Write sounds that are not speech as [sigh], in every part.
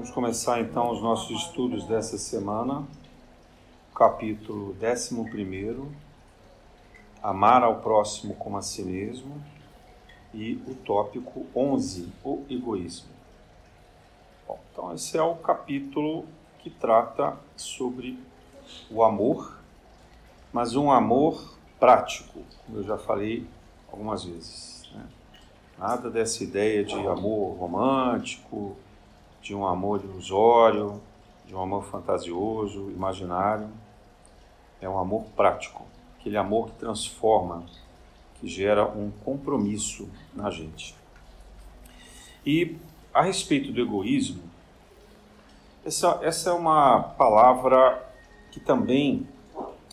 Vamos começar então os nossos estudos dessa semana, capítulo 11, Amar ao próximo como a si mesmo, e o tópico 11, o egoísmo. Bom, então, esse é o capítulo que trata sobre o amor, mas um amor prático, como eu já falei algumas vezes. Né? Nada dessa ideia de amor romântico, de um amor ilusório, de um amor fantasioso, imaginário. É um amor prático, aquele amor que transforma, que gera um compromisso na gente. E a respeito do egoísmo, essa, essa é uma palavra que também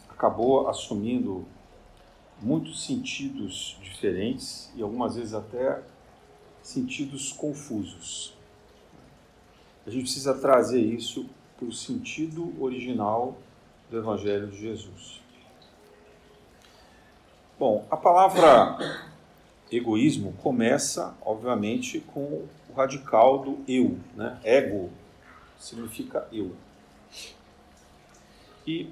acabou assumindo muitos sentidos diferentes e algumas vezes até sentidos confusos. A gente precisa trazer isso para o sentido original do Evangelho de Jesus. Bom, a palavra egoísmo começa, obviamente, com o radical do eu, né? Ego significa eu. E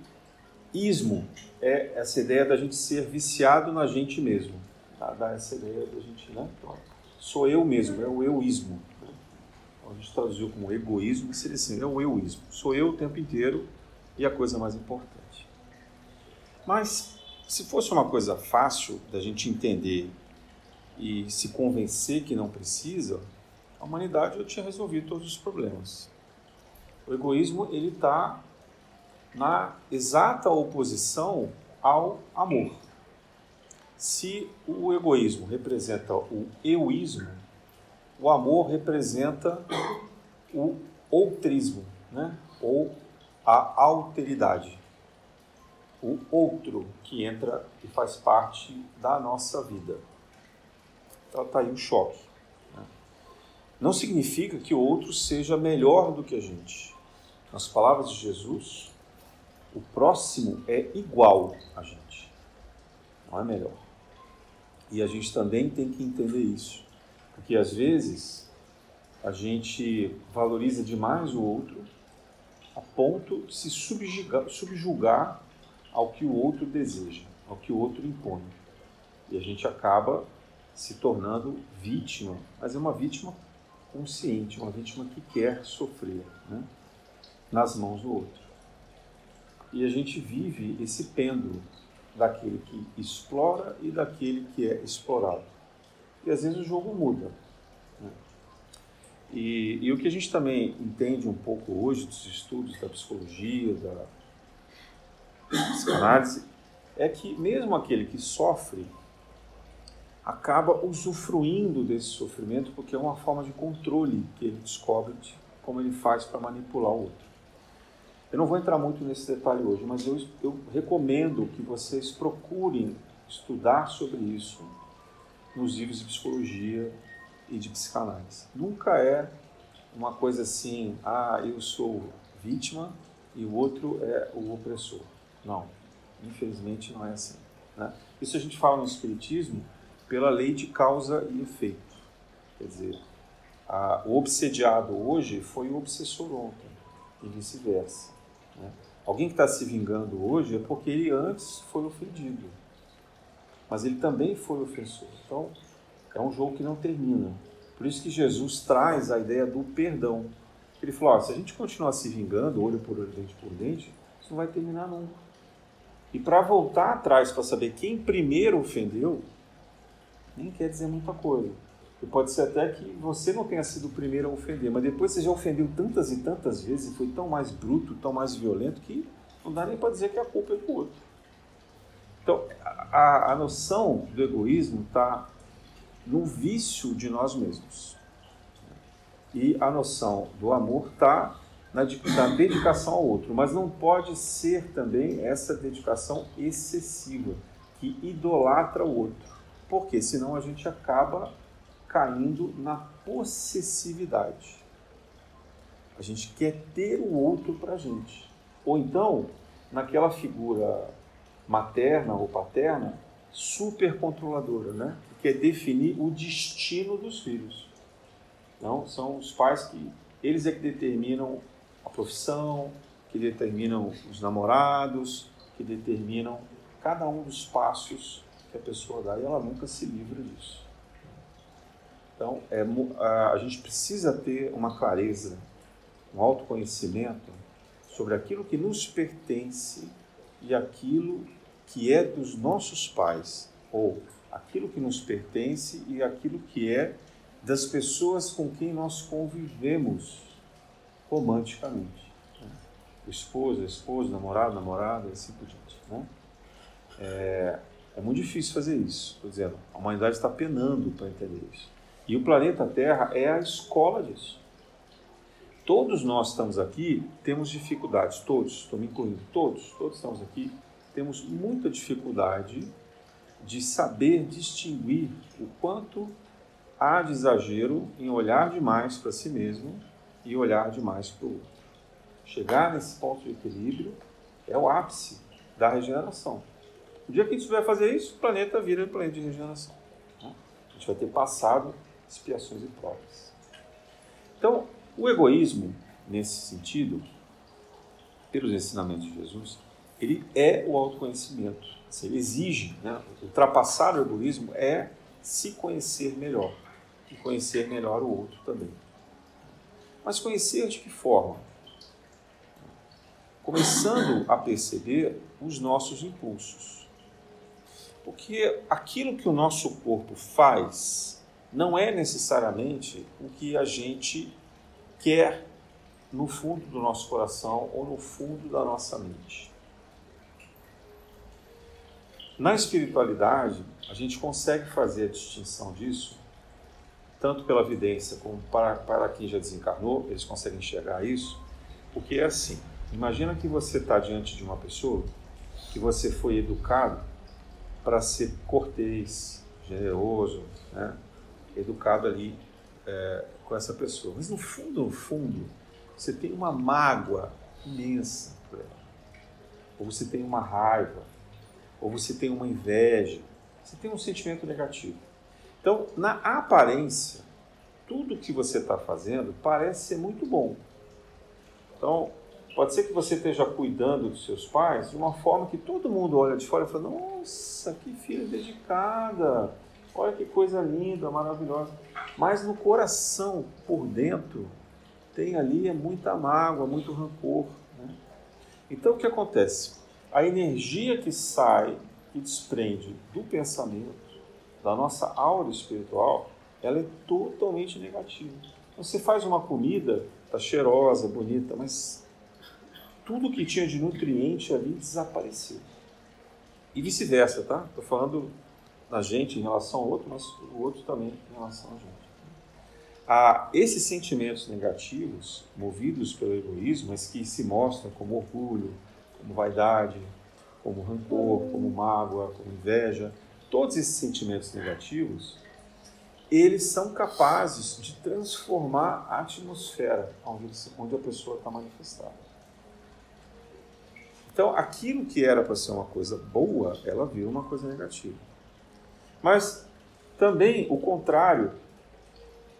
ismo é essa ideia da gente ser viciado na gente mesmo. Tá? Dá essa ideia da gente, né? Sou eu mesmo, é o euísmo. A gente traduziu como egoísmo, que seria assim, é o euísmo. Sou eu o tempo inteiro e a coisa mais importante. Mas, se fosse uma coisa fácil da gente entender e se convencer que não precisa, a humanidade já tinha resolvido todos os problemas. O egoísmo ele está na exata oposição ao amor. Se o egoísmo representa o euísmo, o amor representa o outrismo, né? ou a alteridade. O outro que entra e faz parte da nossa vida. Então está aí o choque. Né? Não significa que o outro seja melhor do que a gente. Nas palavras de Jesus, o próximo é igual a gente, não é melhor. E a gente também tem que entender isso, porque às vezes a gente valoriza demais o outro a ponto de se subjugar, subjugar ao que o outro deseja, ao que o outro impõe. E a gente acaba se tornando vítima, mas é uma vítima consciente, uma vítima que quer sofrer né? nas mãos do outro. E a gente vive esse pêndulo daquele que explora e daquele que é explorado. E às vezes o jogo muda. Né? E, e, o que a gente também entende um pouco hoje dos estudos da psicologia, da psicanálise, é que mesmo aquele que sofre acaba usufruindo desse sofrimento porque é uma forma de controle que ele descobre de como ele faz para manipular o outro. Eu não vou entrar muito nesse detalhe hoje, mas eu, eu recomendo que vocês procurem estudar sobre isso livros de psicologia e de psicanálise. Nunca é uma coisa assim, ah, eu sou vítima e o outro é o opressor. Não, infelizmente não é assim. Né? Isso a gente fala no Espiritismo pela lei de causa e efeito. Quer dizer, a, o obsediado hoje foi o obsessor ontem, e vice-versa. Né? Alguém que está se vingando hoje é porque ele antes foi ofendido, mas ele também foi ofensor. Então, é um jogo que não termina. Por isso que Jesus traz a ideia do perdão. Ele falou: se a gente continuar se vingando, olho por olho, dente por dente, isso não vai terminar nunca. E para voltar atrás para saber quem primeiro ofendeu, nem quer dizer muita coisa. E pode ser até que você não tenha sido o primeiro a ofender, mas depois você já ofendeu tantas e tantas vezes e foi tão mais bruto, tão mais violento, que não dá nem para dizer que a culpa é do outro. Então, a, a noção do egoísmo está no vício de nós mesmos. E a noção do amor está na, na dedicação ao outro, mas não pode ser também essa dedicação excessiva, que idolatra o outro. Porque senão a gente acaba caindo na possessividade. A gente quer ter o outro para gente. Ou então, naquela figura materna ou paterna, super controladora, né? que quer definir o destino dos filhos. Então, são os pais que eles é que determinam a profissão, que determinam os namorados, que determinam cada um dos passos que a pessoa dá e ela nunca se livra disso. Então, é, a gente precisa ter uma clareza, um autoconhecimento sobre aquilo que nos pertence e aquilo que é dos nossos pais, ou aquilo que nos pertence e aquilo que é das pessoas com quem nós convivemos romanticamente. Né? O esposo, esposa, namorado, namorada, assim por diante. Né? É, é muito difícil fazer isso. Estou dizendo, a humanidade está penando para entender isso. E o planeta Terra é a escola disso. Todos nós estamos aqui, temos dificuldades, todos, estou me incluindo, todos, todos estamos aqui, temos muita dificuldade de saber distinguir o quanto há de exagero em olhar demais para si mesmo e olhar demais para o outro. Chegar nesse ponto de equilíbrio é o ápice da regeneração. O dia que a gente vai fazer isso, o planeta vira um planeta de regeneração. Né? A gente vai ter passado expiações e provas. Então, o egoísmo, nesse sentido, pelos ensinamentos de Jesus, ele é o autoconhecimento. Ele exige, né? ultrapassar o egoísmo é se conhecer melhor e conhecer melhor o outro também. Mas conhecer de que forma? Começando a perceber os nossos impulsos. Porque aquilo que o nosso corpo faz não é necessariamente o que a gente quer no fundo do nosso coração ou no fundo da nossa mente. Na espiritualidade, a gente consegue fazer a distinção disso, tanto pela evidência como para, para quem já desencarnou, eles conseguem enxergar isso, porque é assim: imagina que você está diante de uma pessoa que você foi educado para ser cortês, generoso, né? educado ali é, com essa pessoa. Mas no fundo, no fundo, você tem uma mágoa imensa por ela. Ou você tem uma raiva, ou você tem uma inveja, você tem um sentimento negativo. Então, na aparência, tudo que você está fazendo parece ser muito bom. Então, pode ser que você esteja cuidando dos seus pais de uma forma que todo mundo olha de fora e fala: Nossa, que filha dedicada! Olha que coisa linda, maravilhosa. Mas no coração, por dentro, tem ali muita mágoa, muito rancor. Né? Então, o que acontece? a energia que sai, que desprende do pensamento, da nossa aura espiritual, ela é totalmente negativa. Você faz uma comida, tá cheirosa, bonita, mas tudo que tinha de nutriente ali desapareceu. E vice-versa, tá? Estou falando da gente em relação ao outro, mas o outro também em relação a gente. Esses sentimentos negativos, movidos pelo egoísmo, mas que se mostram como orgulho, como vaidade, como rancor, como mágoa, como inveja, todos esses sentimentos negativos, eles são capazes de transformar a atmosfera onde, onde a pessoa está manifestada. Então, aquilo que era para ser uma coisa boa, ela vira uma coisa negativa. Mas também o contrário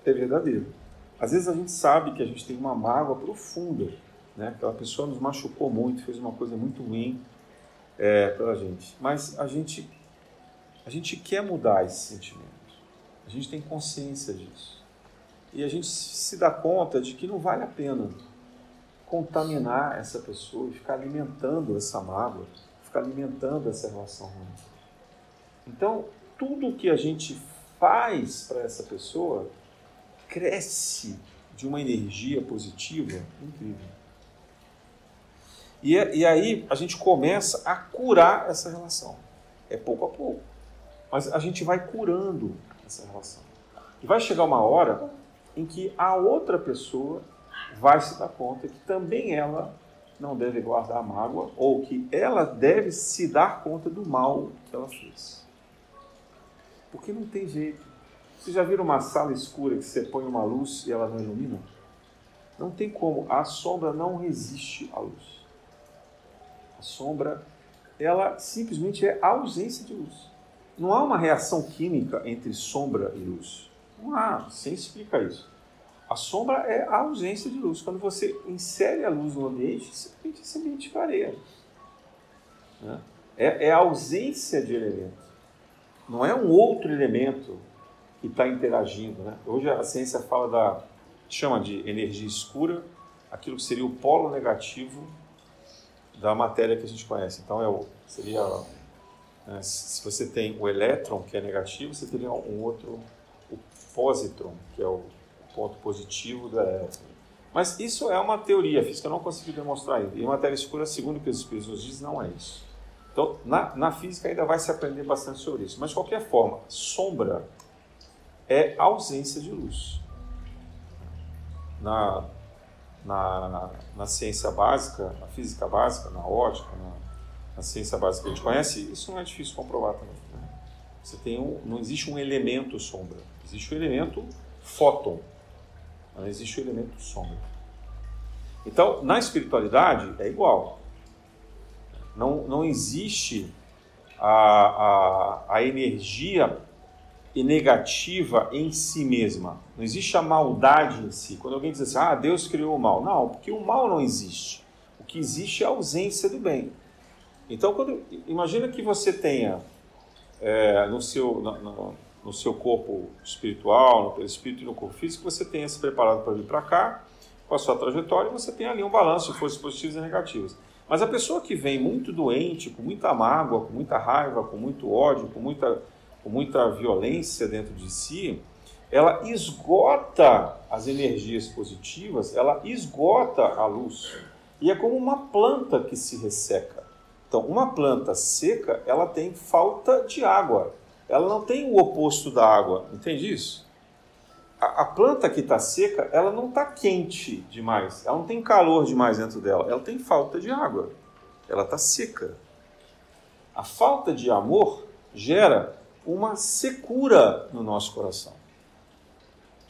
é verdadeiro. Às vezes a gente sabe que a gente tem uma mágoa profunda né? Aquela pessoa nos machucou muito, fez uma coisa muito ruim é, pela gente. Mas a gente, a gente quer mudar esse sentimento. A gente tem consciência disso. E a gente se dá conta de que não vale a pena contaminar essa pessoa e ficar alimentando essa mágoa, ficar alimentando essa relação ruim. Então, tudo que a gente faz para essa pessoa cresce de uma energia positiva incrível. E, é, e aí a gente começa a curar essa relação. É pouco a pouco. Mas a gente vai curando essa relação. E vai chegar uma hora em que a outra pessoa vai se dar conta que também ela não deve guardar mágoa ou que ela deve se dar conta do mal que ela fez. Porque não tem jeito. Vocês já viram uma sala escura que você põe uma luz e ela não ilumina? Não tem como. A sombra não resiste à luz. A sombra, ela simplesmente é a ausência de luz. Não há uma reação química entre sombra e luz. Não há, sem explica isso. A sombra é a ausência de luz. Quando você insere a luz no ambiente, simplesmente esse ambiente clareia. Né? É, é a ausência de elemento. Não é um outro elemento que está interagindo. Né? Hoje a ciência fala da. chama de energia escura, aquilo que seria o polo negativo da matéria que a gente conhece. Então é o, seria. Né, se você tem o elétron, que é negativo, você teria um outro, o positron, que é o ponto positivo do elétron. Mas isso é uma teoria física, eu não consegui demonstrar ainda. E matéria escura, segundo o que os espíritos nos dizem, não é isso. Então, na, na física ainda vai se aprender bastante sobre isso. Mas, de qualquer forma, sombra é ausência de luz. Na, na, na ciência básica, na física básica, na ótica, na, na ciência básica que a gente conhece, isso não é difícil comprovar também. Né? Você tem um, não existe um elemento sombra, existe o um elemento fóton, não existe o um elemento sombra. Então, na espiritualidade é igual. Não, não existe a, a, a energia negativa em si mesma. Não existe a maldade em si. Quando alguém diz assim, ah, Deus criou o mal. Não, porque o mal não existe. O que existe é a ausência do bem. Então, quando, imagina que você tenha é, no, seu, no, no, seu corpo espiritual, no espírito e no corpo físico, você tenha se preparado para vir para cá, com a sua trajetória, e você tem ali um balanço de forças positivas e negativas. Mas a pessoa que vem muito doente, com muita mágoa, com muita raiva, com muito ódio, com muita, com muita violência dentro de si, ela esgota as energias positivas, ela esgota a luz. E é como uma planta que se resseca. Então, uma planta seca, ela tem falta de água. Ela não tem o oposto da água. Entende isso? A, a planta que está seca, ela não está quente demais, ela não tem calor demais dentro dela, ela tem falta de água, ela está seca. A falta de amor gera uma secura no nosso coração.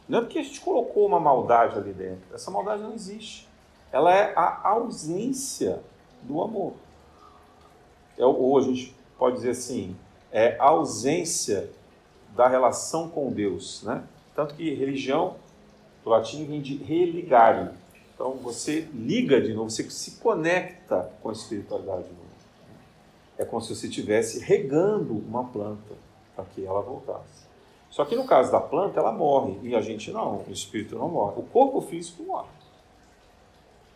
Não é porque a gente colocou uma maldade ali dentro, essa maldade não existe. Ela é a ausência do amor. É, ou a gente pode dizer assim, é a ausência da relação com Deus, né? Tanto que religião, do latim, vem de religare. Então você liga de novo, você se conecta com a espiritualidade de novo. É como se você estivesse regando uma planta para que ela voltasse. Só que no caso da planta, ela morre e a gente não, o espírito não morre. O corpo físico morre.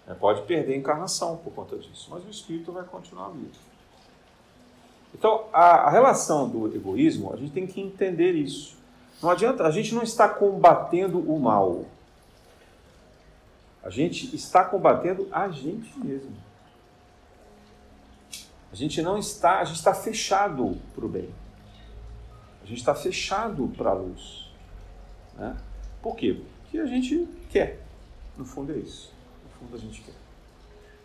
É, pode perder a encarnação por conta disso, mas o espírito vai continuar vivo. Então, a, a relação do egoísmo, a gente tem que entender isso. Não adianta, a gente não está combatendo o mal. A gente está combatendo a gente mesmo. A gente não está, a gente está fechado para o bem. A gente está fechado para a luz. Né? Por quê? Porque a gente quer. No fundo é isso. No fundo a gente quer.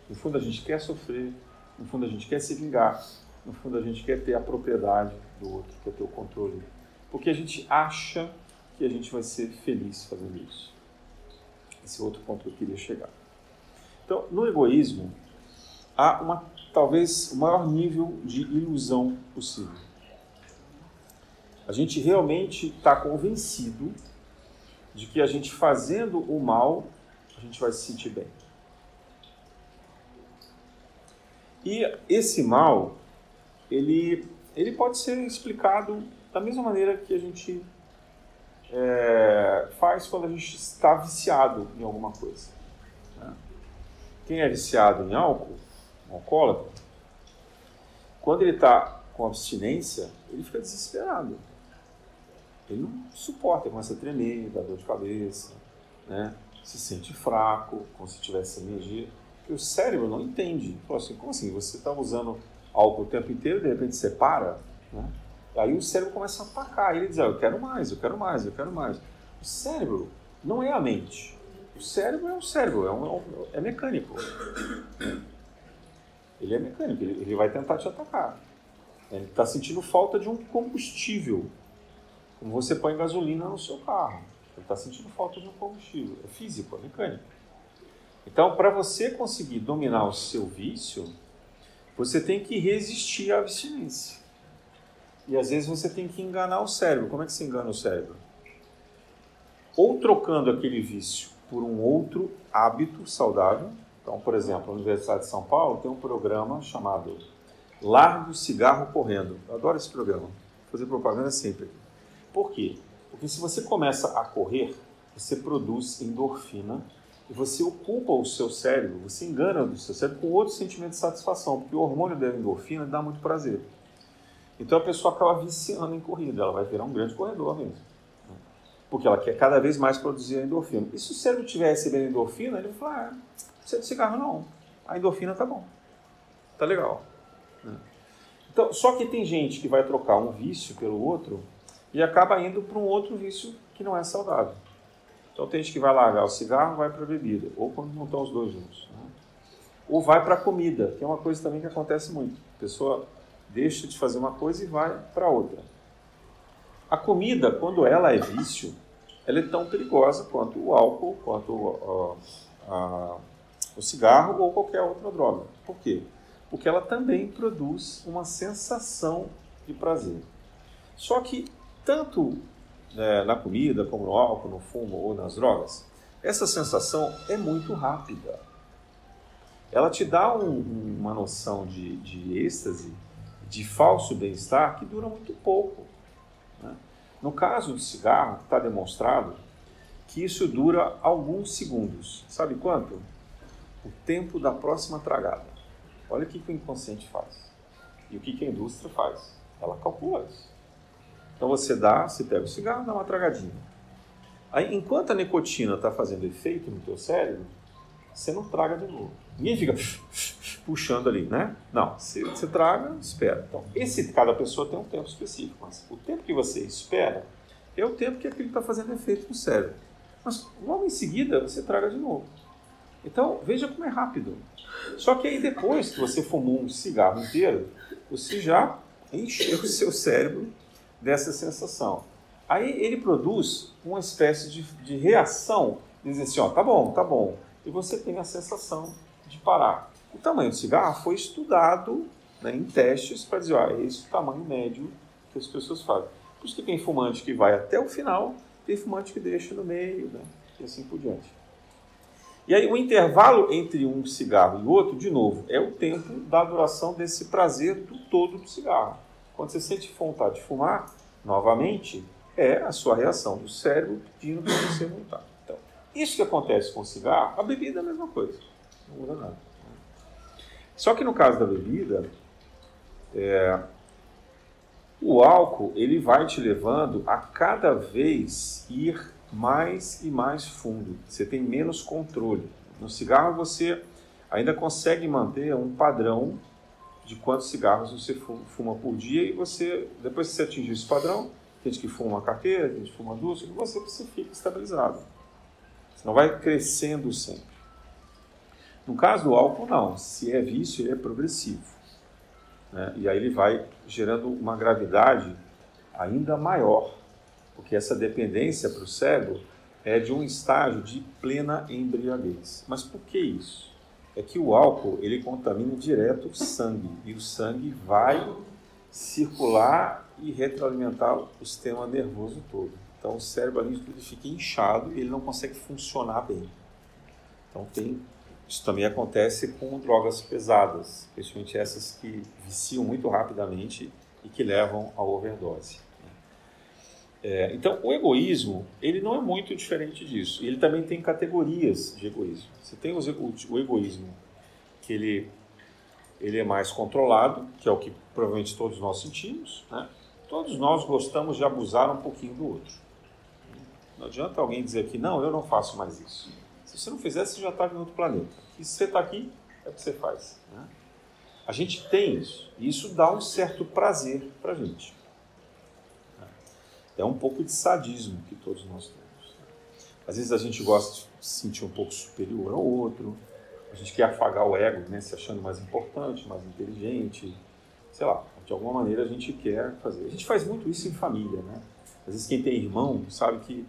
No fundo a gente quer sofrer. No fundo a gente quer se vingar. No fundo a gente quer ter a propriedade do outro, quer ter o controle porque a gente acha que a gente vai ser feliz fazendo isso. Esse é outro ponto que eu queria chegar. Então, no egoísmo, há uma, talvez o maior nível de ilusão possível. A gente realmente está convencido de que a gente fazendo o mal, a gente vai se sentir bem. E esse mal, ele, ele pode ser explicado da mesma maneira que a gente é, faz quando a gente está viciado em alguma coisa. Né? Quem é viciado em álcool, um alcoólatra, quando ele está com abstinência, ele fica desesperado. Ele não suporta, começa a tremer, dá dor de cabeça, né? se sente fraco, como se tivesse energia. E o cérebro não entende. Fala assim, como assim? Você está usando álcool o tempo inteiro e de repente você para? Né? Aí o cérebro começa a atacar, ele diz, ah, eu quero mais, eu quero mais, eu quero mais. O cérebro não é a mente. O cérebro é um cérebro, é, um, é mecânico. Ele é mecânico, ele, ele vai tentar te atacar. Ele está sentindo falta de um combustível. Como você põe gasolina no seu carro. Ele está sentindo falta de um combustível. É físico, é mecânico. Então, para você conseguir dominar o seu vício, você tem que resistir à abstinência. E às vezes você tem que enganar o cérebro. Como é que se engana o cérebro? ou trocando aquele vício por um outro hábito saudável. Então, por exemplo, a Universidade de São Paulo tem um programa chamado Largo Cigarro Correndo. Eu adoro esse programa. Fazer propaganda sempre. Por quê? Porque se você começa a correr, você produz endorfina e você ocupa o seu cérebro, você engana o seu cérebro com outro sentimento de satisfação, porque o hormônio da endorfina dá muito prazer. Então a pessoa acaba viciando em corrida, ela vai virar um grande corredor mesmo. Porque ela quer cada vez mais produzir endorfina. E se o cérebro estiver recebendo endorfina, ele vai falar: ah, não precisa de cigarro não, a endorfina tá bom, tá legal. Né? Então, só que tem gente que vai trocar um vício pelo outro e acaba indo para um outro vício que não é saudável. Então tem gente que vai largar o cigarro, vai para a bebida, ou quando não estão os dois juntos. Né? Ou vai para a comida, que é uma coisa também que acontece muito. A pessoa deixa de fazer uma coisa e vai para outra. A comida, quando ela é vício, ela é tão perigosa quanto o álcool, quanto o, a, o cigarro ou qualquer outra droga. Por quê? Porque ela também produz uma sensação de prazer. Só que tanto né, na comida, como no álcool, no fumo ou nas drogas, essa sensação é muito rápida. Ela te dá um, uma noção de, de êxtase, de falso bem-estar, que dura muito pouco. Né? No caso do cigarro, está demonstrado que isso dura alguns segundos. Sabe quanto? O tempo da próxima tragada. Olha o que, que o inconsciente faz. E o que, que a indústria faz. Ela calcula isso. Então você dá, você pega o cigarro, dá uma tragadinha. Aí, enquanto a nicotina está fazendo efeito no teu cérebro, você não traga de novo. Ninguém fica [laughs] puxando ali, né? Não, você, você traga, espera. Então, esse cada pessoa tem um tempo específico, mas o tempo que você espera é o tempo que aquilo está fazendo efeito no cérebro. Mas logo em seguida você traga de novo. Então veja como é rápido. Só que aí depois que você fumou um cigarro inteiro, você já encheu o seu cérebro dessa sensação. Aí ele produz uma espécie de, de reação, diz assim, ó, tá bom, tá bom. E você tem a sensação de parar. O tamanho do cigarro foi estudado né, em testes para dizer, ó, esse é o tamanho médio que as pessoas fazem. Por isso que tem fumante que vai até o final, tem fumante que deixa no meio, né, e assim por diante. E aí o intervalo entre um cigarro e outro, de novo, é o tempo da duração desse prazer do todo do cigarro. Quando você sente vontade de fumar, novamente, é a sua reação do cérebro pedindo para você voltar. Então, isso que acontece com o cigarro, a bebida é a mesma coisa. Não muda nada. Só que no caso da bebida, é, o álcool ele vai te levando a cada vez ir mais e mais fundo. Você tem menos controle. No cigarro você ainda consegue manter um padrão de quantos cigarros você fuma por dia e você, depois que você atingir esse padrão, tem gente que fuma uma carteira, tem gente que fuma duas, você, você fica estabilizado. Você não vai crescendo sempre. No caso do álcool, não. Se é vício, ele é progressivo. Né? E aí ele vai gerando uma gravidade ainda maior, porque essa dependência para o cérebro é de um estágio de plena embriaguez. Mas por que isso? é que o álcool ele contamina direto o sangue e o sangue vai circular e retroalimentar o sistema nervoso todo. Então o cérebro ali fica inchado e ele não consegue funcionar bem. Então tem isso também acontece com drogas pesadas, principalmente essas que viciam muito rapidamente e que levam à overdose. É, então, o egoísmo, ele não é muito diferente disso. Ele também tem categorias de egoísmo. Você tem o, o egoísmo que ele, ele é mais controlado, que é o que provavelmente todos nós sentimos. Né? Todos nós gostamos de abusar um pouquinho do outro. Não adianta alguém dizer aqui, não, eu não faço mais isso. Se você não fizesse, você já estava em outro planeta. E se você está aqui, é o que você faz. Né? A gente tem isso. E isso dá um certo prazer para a gente. É um pouco de sadismo que todos nós temos. Às vezes a gente gosta de se sentir um pouco superior ao outro, a gente quer afagar o ego, né, se achando mais importante, mais inteligente, sei lá, de alguma maneira a gente quer fazer. A gente faz muito isso em família, né? Às vezes quem tem irmão sabe que tem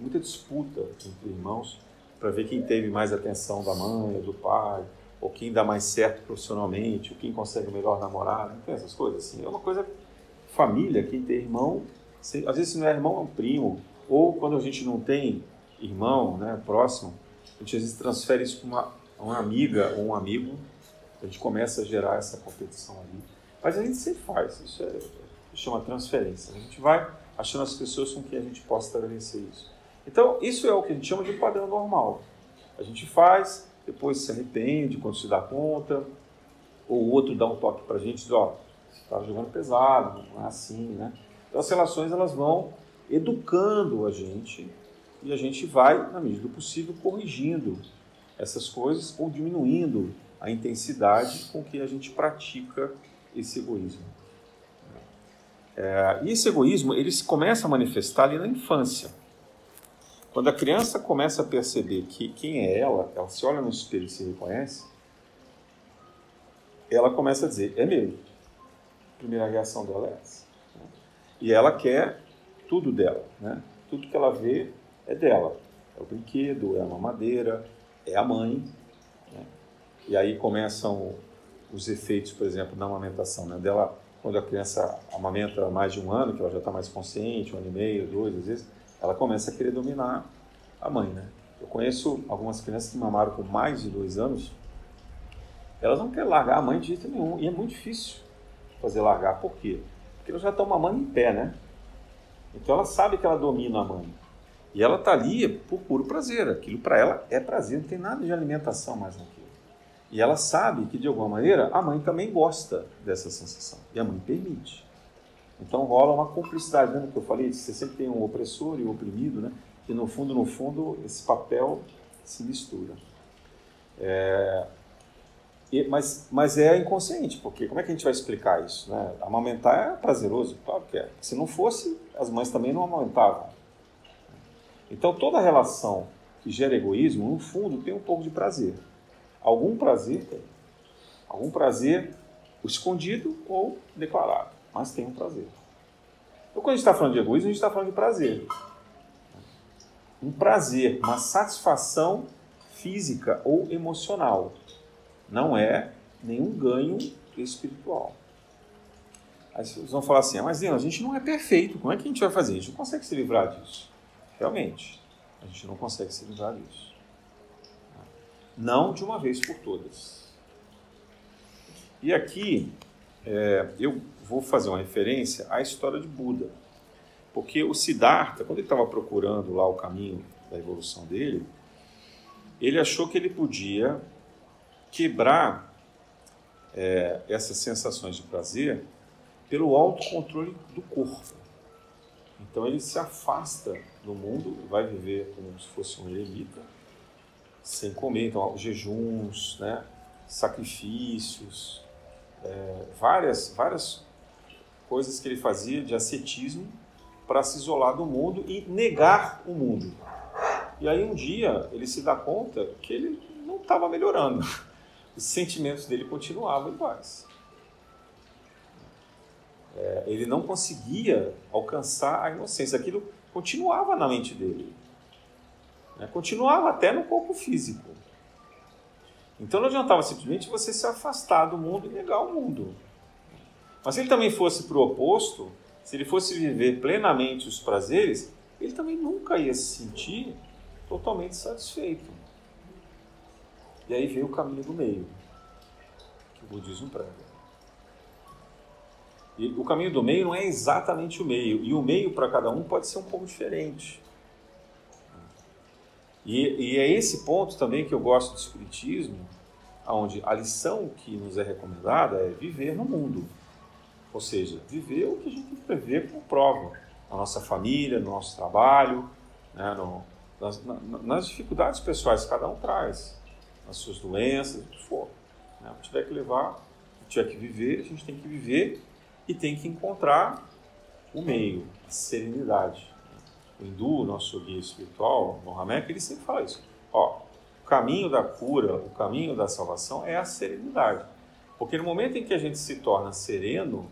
muita disputa entre irmãos para ver quem teve mais atenção da mãe do pai, ou quem dá mais certo profissionalmente, ou quem consegue o melhor namorado, não tem essas coisas assim. É uma coisa família, quem tem irmão às vezes, se não é irmão, é um primo, Ou quando a gente não tem irmão, né, próximo, a gente às vezes transfere isso para uma, uma amiga ou um amigo, a gente começa a gerar essa competição ali. Mas a gente sempre faz, isso é, chama transferência. A gente vai achando as pessoas com quem a gente possa estabelecer isso. Então, isso é o que a gente chama de padrão normal. A gente faz, depois se arrepende quando se dá conta, ou o outro dá um toque para a gente, diz, ó, você está jogando pesado, não é assim, né? Então, as relações elas vão educando a gente e a gente vai, na medida do possível, corrigindo essas coisas ou diminuindo a intensidade com que a gente pratica esse egoísmo. É, e esse egoísmo ele se começa a manifestar ali na infância. Quando a criança começa a perceber que quem é ela, ela se olha no espelho e se reconhece, ela começa a dizer: é meu. A primeira reação dela é essa. Né? E ela quer tudo dela. Né? Tudo que ela vê é dela. É o brinquedo, é a mamadeira, é a mãe. Né? E aí começam os efeitos, por exemplo, na amamentação. Né? Dela, quando a criança amamenta mais de um ano, que ela já está mais consciente, um ano e meio, dois, às vezes, ela começa a querer dominar a mãe. Né? Eu conheço algumas crianças que mamaram com mais de dois anos, elas não querem largar a mãe de jeito nenhum. E é muito difícil fazer largar. Por quê? Porque elas já estão mamando em pé, né? Então ela sabe que ela domina a mãe. E ela está ali por puro prazer. Aquilo para ela é prazer, não tem nada de alimentação mais naquilo. E ela sabe que, de alguma maneira, a mãe também gosta dessa sensação. E a mãe permite. Então rola uma cumplicidade. Lembra que eu falei? Você sempre tem um opressor e um oprimido, né? E no fundo, no fundo, esse papel se mistura. É... E, mas, mas é inconsciente, porque como é que a gente vai explicar isso? Né? Amamentar é prazeroso, claro que é. Se não fosse, as mães também não amamentavam. Então toda relação que gera egoísmo, no fundo, tem um pouco de prazer. Algum prazer tem. Algum prazer escondido ou declarado, mas tem um prazer. Então quando a gente está falando de egoísmo, a gente está falando de prazer. Um prazer, uma satisfação física ou emocional não é nenhum ganho espiritual. Aí vocês vão falar assim, ah, mas a gente não é perfeito, como é que a gente vai fazer? A gente não consegue se livrar disso. Realmente, a gente não consegue se livrar disso. Não de uma vez por todas. E aqui é, eu vou fazer uma referência à história de Buda. Porque o Siddhartha, quando ele estava procurando lá o caminho da evolução dele, ele achou que ele podia quebrar é, essas sensações de prazer pelo autocontrole do corpo. Então ele se afasta do mundo, vai viver como se fosse um eremita, sem comer, então jejuns, né, sacrifícios, é, várias, várias coisas que ele fazia de ascetismo para se isolar do mundo e negar o mundo. E aí um dia ele se dá conta que ele não estava melhorando os sentimentos dele continuavam iguais. É, ele não conseguia alcançar a inocência. Aquilo continuava na mente dele. Né? Continuava até no corpo físico. Então não adiantava simplesmente você se afastar do mundo e negar o mundo. Mas se ele também fosse para o oposto, se ele fosse viver plenamente os prazeres, ele também nunca ia se sentir totalmente satisfeito. E aí veio o caminho do meio, que o budismo prega. E o caminho do meio não é exatamente o meio, e o meio para cada um pode ser um pouco diferente. E, e, é esse ponto também que eu gosto do Espiritismo, onde a lição que nos é recomendada é viver no mundo. Ou seja, viver o que a gente prevê como prova. Na nossa família, no nosso trabalho, né, no, nas, nas dificuldades pessoais que cada um traz as suas doenças, o que for. Né? Tiver que levar, tiver que viver, a gente tem que viver e tem que encontrar o meio, a serenidade. O hindu, nosso guia espiritual, Mohamed, ele sempre fala isso. Ó, o caminho da cura, o caminho da salvação é a serenidade. Porque no momento em que a gente se torna sereno,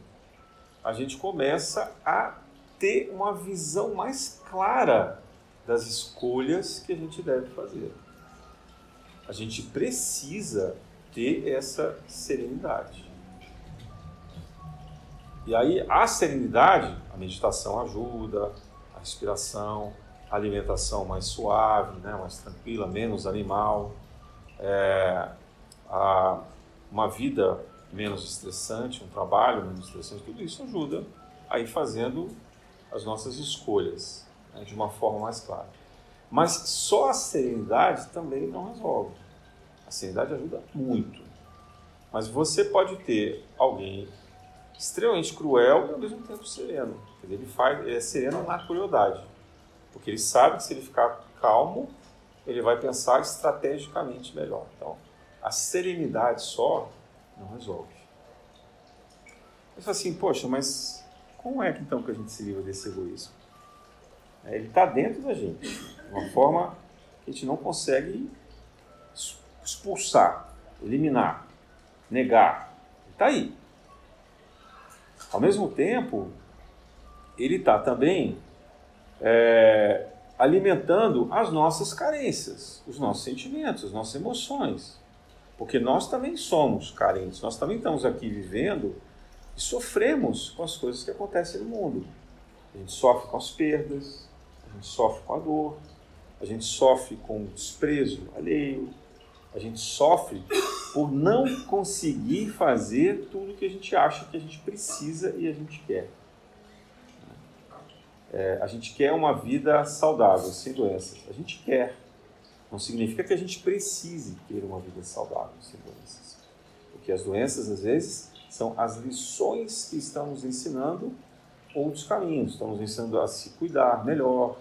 a gente começa a ter uma visão mais clara das escolhas que a gente deve fazer a gente precisa ter essa serenidade. E aí a serenidade, a meditação ajuda, a respiração, alimentação mais suave, né, mais tranquila, menos animal, é, a, uma vida menos estressante, um trabalho menos estressante, tudo isso ajuda a ir fazendo as nossas escolhas né, de uma forma mais clara. Mas só a serenidade também não resolve. A serenidade ajuda muito. Mas você pode ter alguém extremamente cruel e ao mesmo tempo sereno. Ele, faz, ele é sereno na crueldade. Porque ele sabe que se ele ficar calmo, ele vai pensar estrategicamente melhor. Então, a serenidade só não resolve. Você fala assim, poxa, mas como é que então que a gente se livra desse egoísmo? É, ele está dentro da gente, de uma forma que a gente não consegue expulsar, eliminar, negar. Ele está aí. Ao mesmo tempo, ele está também é, alimentando as nossas carências, os nossos sentimentos, as nossas emoções. Porque nós também somos carentes, nós também estamos aqui vivendo e sofremos com as coisas que acontecem no mundo. A gente sofre com as perdas, a gente sofre com a dor, a gente sofre com o desprezo alheio, a gente sofre por não conseguir fazer tudo que a gente acha que a gente precisa e a gente quer. É, a gente quer uma vida saudável, sem doenças. A gente quer. Não significa que a gente precise ter uma vida saudável, sem doenças. Porque as doenças, às vezes, são as lições que estão nos ensinando outros caminhos. Estão nos ensinando a se cuidar melhor,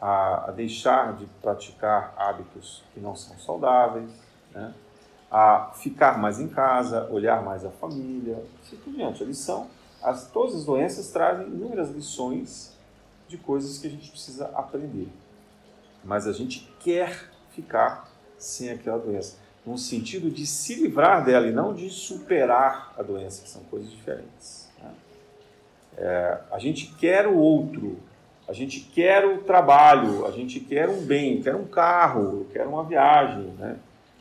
a, a deixar de praticar hábitos que não são saudáveis, né? a ficar mais em casa, olhar mais a família, assim por diante. A lição, as, todas as doenças trazem inúmeras lições de coisas que a gente precisa aprender. Mas a gente quer ficar sem aquela doença, no sentido de se livrar dela e não de superar a doença, que são coisas diferentes. Né? É, a gente quer o outro, a gente quer o trabalho, a gente quer um bem, quer um carro, quer uma viagem, né?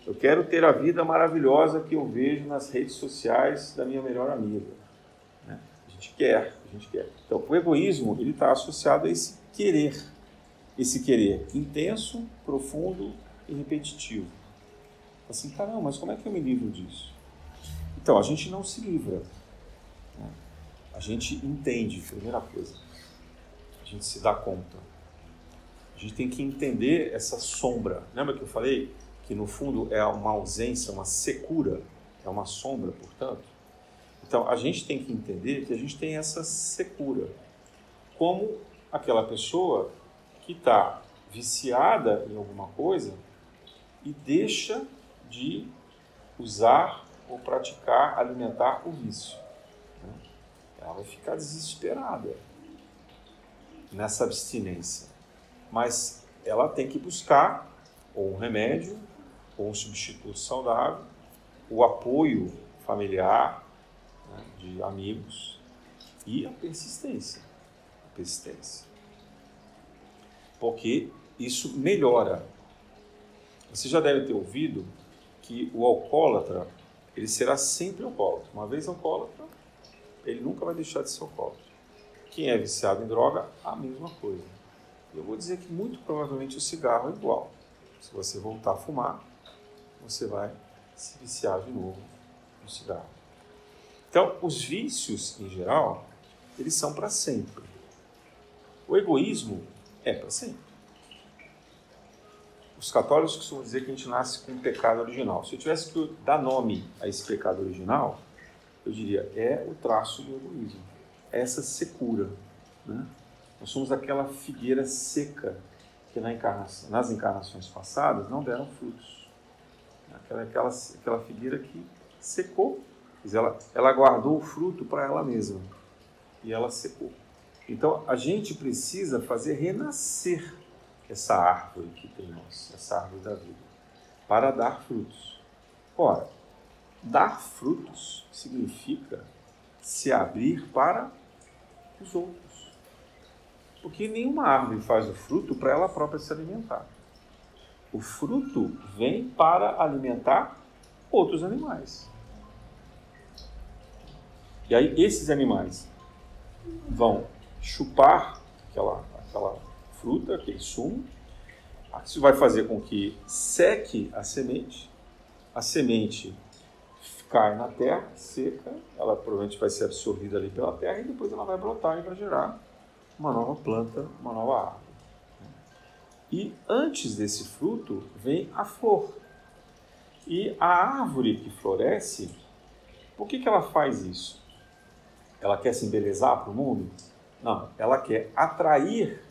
Eu quero ter a vida maravilhosa que eu vejo nas redes sociais da minha melhor amiga. Né? A gente quer, a gente quer. Então, o egoísmo ele está associado a esse querer, esse querer intenso, profundo e repetitivo. Assim, caramba, mas como é que eu me livro disso? Então, a gente não se livra. Né? A gente entende, primeira coisa. A gente se dá conta. A gente tem que entender essa sombra. Lembra que eu falei que no fundo é uma ausência, uma secura, é uma sombra, portanto? Então, a gente tem que entender que a gente tem essa secura. Como aquela pessoa que está viciada em alguma coisa e deixa de usar ou praticar, alimentar o vício. Né? Ela vai ficar desesperada nessa abstinência. Mas ela tem que buscar ou um remédio, ou um substituto saudável, o apoio familiar, né, de amigos e a persistência. A persistência. Porque isso melhora. Você já deve ter ouvido que o alcoólatra ele será sempre alcoólatra. Uma vez alcoólatra, ele nunca vai deixar de ser alcoólatra. Quem é viciado em droga, a mesma coisa. Eu vou dizer que muito provavelmente o cigarro é igual. Se você voltar a fumar, você vai se viciar de novo no cigarro. Então, os vícios, em geral, eles são para sempre. O egoísmo é para sempre. Os católicos costumam dizer que a gente nasce com um pecado original. Se eu tivesse que dar nome a esse pecado original, eu diria, é o traço do egoísmo. Essa secura. Né? Nós somos aquela figueira seca que na encarnação, nas encarnações passadas não deram frutos. Aquela, aquela, aquela figueira que secou ela, ela guardou o fruto para ela mesma e ela secou. Então a gente precisa fazer renascer essa árvore que tem nós, essa árvore da vida, para dar frutos. Ora, dar frutos significa se abrir para os outros. Porque nenhuma árvore faz o fruto para ela própria se alimentar. O fruto vem para alimentar outros animais. E aí esses animais vão chupar aquela, aquela fruta, aquele sumo. Isso vai fazer com que seque a semente. A semente cai na terra, seca, ela provavelmente vai ser absorvida ali pela terra e depois ela vai brotar e vai gerar uma nova planta, uma nova árvore. E antes desse fruto vem a flor. E a árvore que floresce, por que, que ela faz isso? Ela quer se embelezar para o mundo? Não, ela quer atrair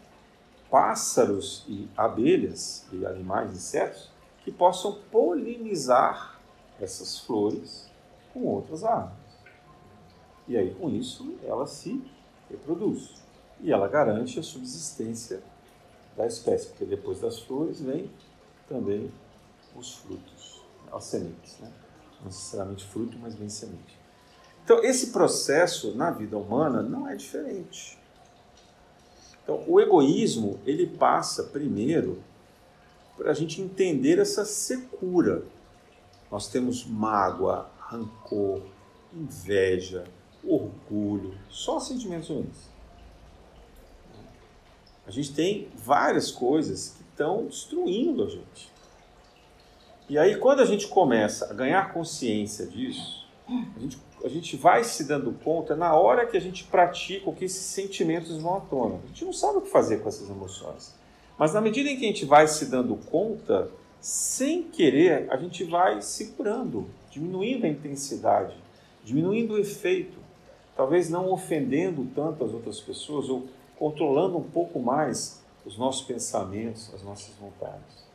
pássaros e abelhas e animais, insetos, que possam polinizar essas flores com outras árvores. E aí, com isso, ela se reproduz. E ela garante a subsistência da espécie, porque depois das flores vem também os frutos, as sementes. Né? Não necessariamente fruto, mas vem semente. Então, esse processo na vida humana não é diferente. Então, o egoísmo, ele passa primeiro para a gente entender essa secura. Nós temos mágoa, rancor, inveja, orgulho, só sentimentos ruins. A gente tem várias coisas que estão destruindo a gente. E aí, quando a gente começa a ganhar consciência disso, a gente, a gente vai se dando conta na hora que a gente pratica o que esses sentimentos vão à tona. A gente não sabe o que fazer com essas emoções. Mas na medida em que a gente vai se dando conta, sem querer, a gente vai se curando, diminuindo a intensidade, diminuindo o efeito, talvez não ofendendo tanto as outras pessoas ou controlando um pouco mais os nossos pensamentos, as nossas vontades.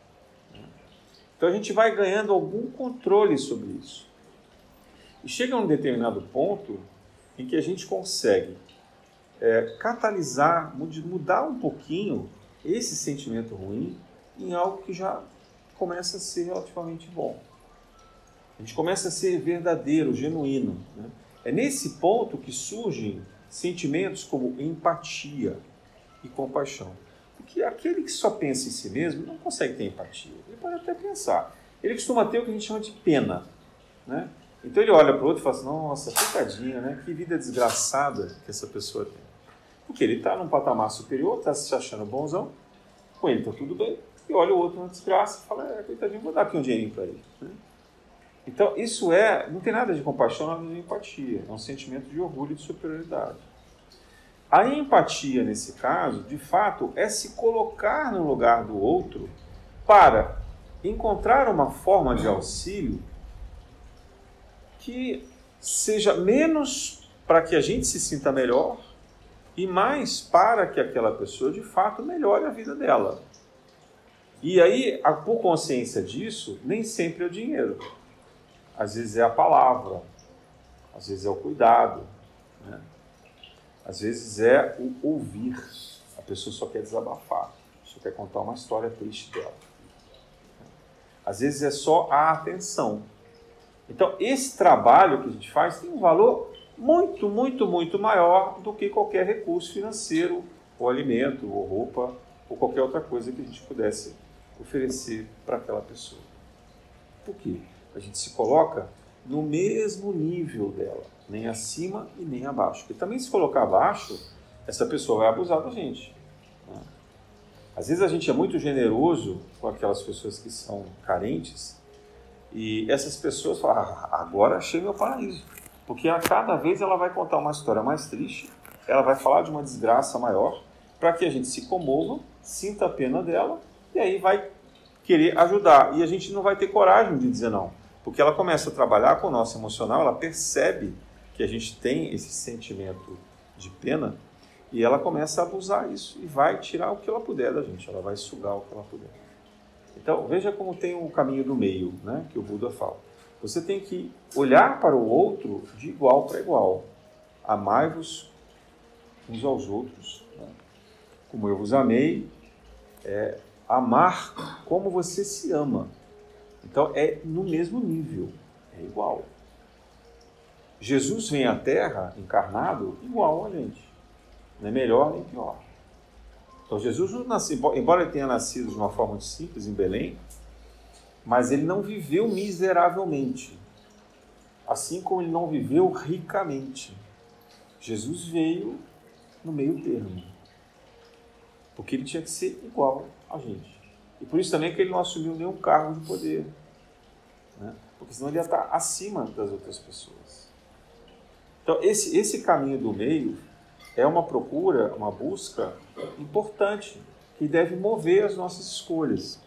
Né? Então a gente vai ganhando algum controle sobre isso. E chega a um determinado ponto em que a gente consegue é, catalisar, mudar um pouquinho esse sentimento ruim em algo que já começa a ser relativamente bom. A gente começa a ser verdadeiro, genuíno. Né? É nesse ponto que surgem sentimentos como empatia e compaixão. Porque aquele que só pensa em si mesmo não consegue ter empatia. Ele pode até pensar. Ele costuma ter o que a gente chama de pena. Né? Então ele olha para o outro e fala assim: Nossa, coitadinha, né? Que vida desgraçada que essa pessoa tem. Porque ele está num patamar superior, está se achando bonzão, com ele está tudo bem, e olha o outro na desgraça e fala: É, coitadinho, vou dar aqui um dinheirinho para ele. Né? Então, isso é, não tem nada de compaixão, nada de empatia, é um sentimento de orgulho e de superioridade. A empatia, nesse caso, de fato, é se colocar no lugar do outro para encontrar uma forma de auxílio que seja menos para que a gente se sinta melhor e mais para que aquela pessoa de fato melhore a vida dela. E aí, por consciência disso, nem sempre é o dinheiro às vezes é a palavra, às vezes é o cuidado, né? às vezes é o ouvir. A pessoa só quer desabafar, só quer contar uma história triste dela. Às vezes é só a atenção. Então, esse trabalho que a gente faz tem um valor muito, muito, muito maior do que qualquer recurso financeiro, ou alimento, ou roupa, ou qualquer outra coisa que a gente pudesse oferecer para aquela pessoa. Por quê? a gente se coloca no mesmo nível dela, nem acima e nem abaixo. Porque também se colocar abaixo, essa pessoa vai abusar da gente. Né? Às vezes a gente é muito generoso com aquelas pessoas que são carentes e essas pessoas falam, ah, agora achei meu paraíso. Porque a cada vez ela vai contar uma história mais triste, ela vai falar de uma desgraça maior, para que a gente se comova, sinta a pena dela e aí vai querer ajudar. E a gente não vai ter coragem de dizer não. Porque ela começa a trabalhar com o nosso emocional, ela percebe que a gente tem esse sentimento de pena e ela começa a abusar isso e vai tirar o que ela puder da gente, ela vai sugar o que ela puder. Então, veja como tem o caminho do meio, né, que o Buda fala. Você tem que olhar para o outro de igual para igual. Amai-vos uns aos outros. Né? Como eu vos amei, é amar como você se ama. Então é no mesmo nível, é igual. Jesus vem à Terra encarnado igual a gente, não é melhor nem pior. Então Jesus embora ele tenha nascido de uma forma muito simples em Belém, mas ele não viveu miseravelmente, assim como ele não viveu ricamente. Jesus veio no meio termo. Porque ele tinha que ser igual a gente. E por isso também que ele não assumiu nenhum cargo de poder. Né? Porque senão ele ia estar acima das outras pessoas. Então, esse, esse caminho do meio é uma procura, uma busca importante que deve mover as nossas escolhas.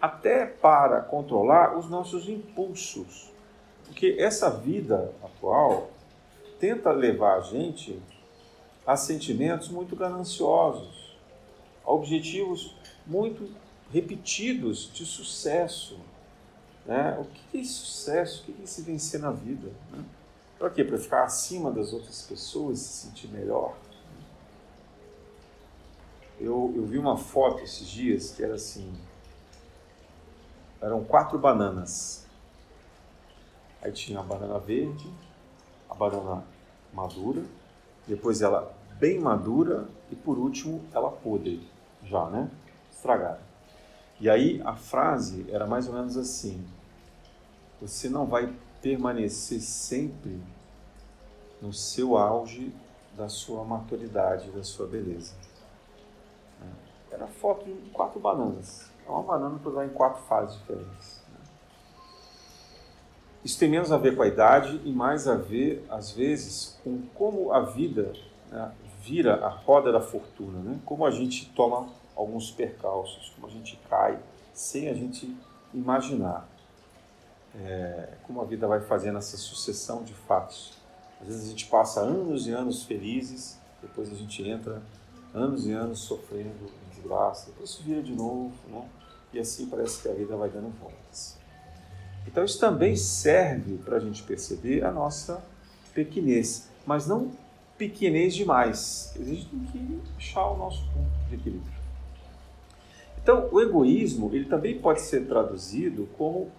Até para controlar os nossos impulsos. Porque essa vida atual tenta levar a gente a sentimentos muito gananciosos, a objetivos muito repetidos de sucesso. Né? O que é sucesso? O que é se vencer na vida? Né? Para quê? Para ficar acima das outras pessoas, se sentir melhor? Eu, eu vi uma foto esses dias que era assim: eram quatro bananas. Aí tinha a banana verde, a banana madura, depois ela bem madura e por último ela podre, já, né? Estragada. E aí a frase era mais ou menos assim: Você não vai permanecer sempre no seu auge da sua maturidade, da sua beleza. Era foto de quatro bananas. É uma banana para dar em quatro fases diferentes. Isso tem menos a ver com a idade e mais a ver, às vezes, com como a vida né, vira a roda da fortuna, né? como a gente toma alguns percalços, como a gente cai sem a gente imaginar. É, como a vida vai fazendo essa sucessão de fatos. Às vezes a gente passa anos e anos felizes, depois a gente entra anos e anos sofrendo desgraça, depois vira de novo, né? e assim parece que a vida vai dando voltas. Então isso também serve para a gente perceber a nossa pequenez, mas não pequenez demais. A gente tem que achar o nosso ponto de equilíbrio. Então, o egoísmo ele também pode ser traduzido como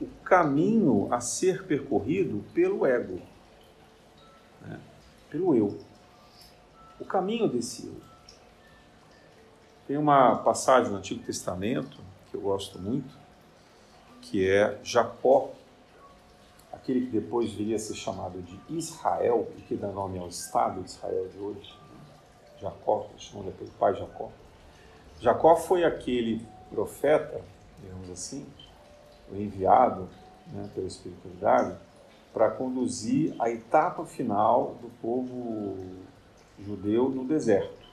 o caminho a ser percorrido pelo ego, né? pelo eu. O caminho desse eu. Tem uma passagem no Antigo Testamento que eu gosto muito, que é Jacó, aquele que depois viria a ser chamado de Israel, e que dá nome ao Estado de Israel de hoje. Né? Jacó, chamado depois do pai Jacó. Jacó foi aquele profeta, digamos assim, enviado né, pela espiritualidade, para conduzir a etapa final do povo judeu no deserto.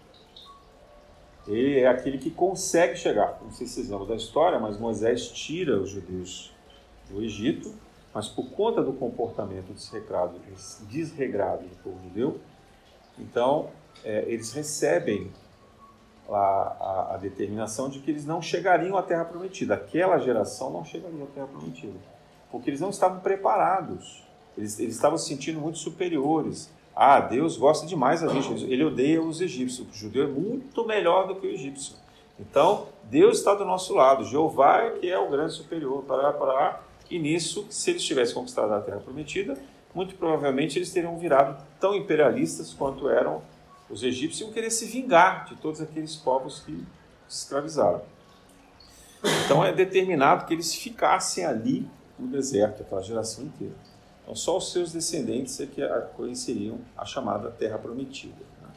Ele é aquele que consegue chegar. Não sei se vocês lembram da história, mas Moisés tira os judeus do Egito, mas por conta do comportamento desregrado, desregrado do povo judeu, então é, eles recebem a, a, determinação de que eles não chegariam à Terra Prometida. Aquela geração não chegaria à Terra Prometida, porque eles não estavam preparados. Eles, eles estavam se sentindo muito superiores. Ah, Deus gosta demais da gente, ele odeia os egípcios. O judeu é muito melhor do que o egípcio. Então, Deus está do nosso lado. Jeová é que é o grande superior. Para, para, e nisso, se eles tivessem conquistado a Terra Prometida, muito provavelmente eles teriam virado tão imperialistas quanto eram os egípcios iam querer se vingar de todos aqueles povos que escravizaram. Então é determinado que eles ficassem ali no deserto, aquela geração inteira. Então só os seus descendentes é que conheceriam a chamada Terra Prometida. Né?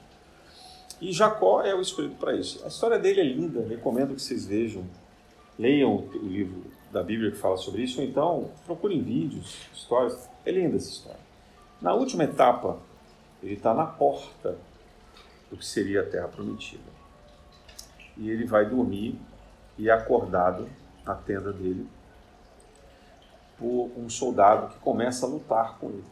E Jacó é o escolhido para isso. A história dele é linda, recomendo que vocês vejam, leiam o livro da Bíblia que fala sobre isso, ou então procurem vídeos, histórias. É linda essa história. Na última etapa, ele está na porta do que seria a terra prometida. E ele vai dormir e é acordado na tenda dele por um soldado que começa a lutar com ele.